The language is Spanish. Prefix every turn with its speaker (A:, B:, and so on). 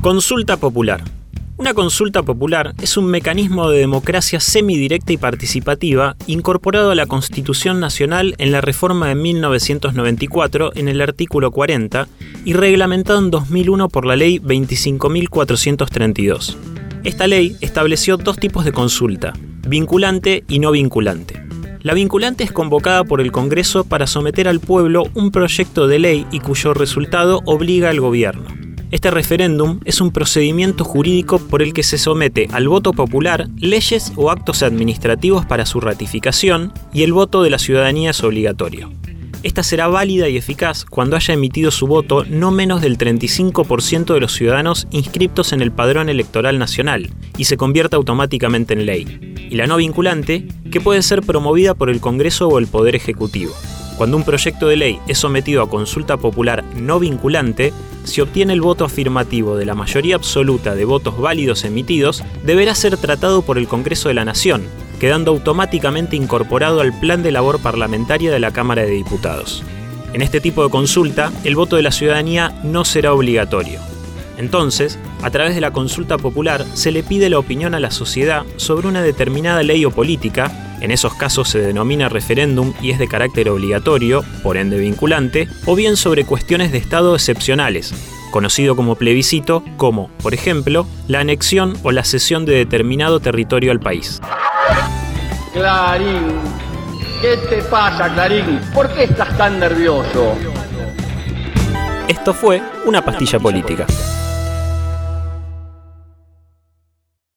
A: Consulta popular. Una consulta popular es un mecanismo de democracia semidirecta y participativa incorporado a la Constitución Nacional en la reforma de 1994 en el artículo 40 y reglamentado en 2001 por la ley 25.432. Esta ley estableció dos tipos de consulta, vinculante y no vinculante. La vinculante es convocada por el Congreso para someter al pueblo un proyecto de ley y cuyo resultado obliga al gobierno. Este referéndum es un procedimiento jurídico por el que se somete al voto popular leyes o actos administrativos para su ratificación y el voto de la ciudadanía es obligatorio. Esta será válida y eficaz cuando haya emitido su voto no menos del 35% de los ciudadanos inscriptos en el padrón electoral nacional y se convierta automáticamente en ley. Y la no vinculante, que puede ser promovida por el Congreso o el Poder Ejecutivo. Cuando un proyecto de ley es sometido a consulta popular no vinculante, si obtiene el voto afirmativo de la mayoría absoluta de votos válidos emitidos, deberá ser tratado por el Congreso de la Nación, quedando automáticamente incorporado al plan de labor parlamentaria de la Cámara de Diputados. En este tipo de consulta, el voto de la ciudadanía no será obligatorio. Entonces, a través de la consulta popular se le pide la opinión a la sociedad sobre una determinada ley o política, en esos casos se denomina referéndum y es de carácter obligatorio, por ende vinculante, o bien sobre cuestiones de Estado excepcionales, conocido como plebiscito, como, por ejemplo, la anexión o la cesión de determinado territorio al país.
B: Clarín, ¿qué te pasa, Clarín? ¿Por qué estás tan nervioso?
A: Esto fue una pastilla política.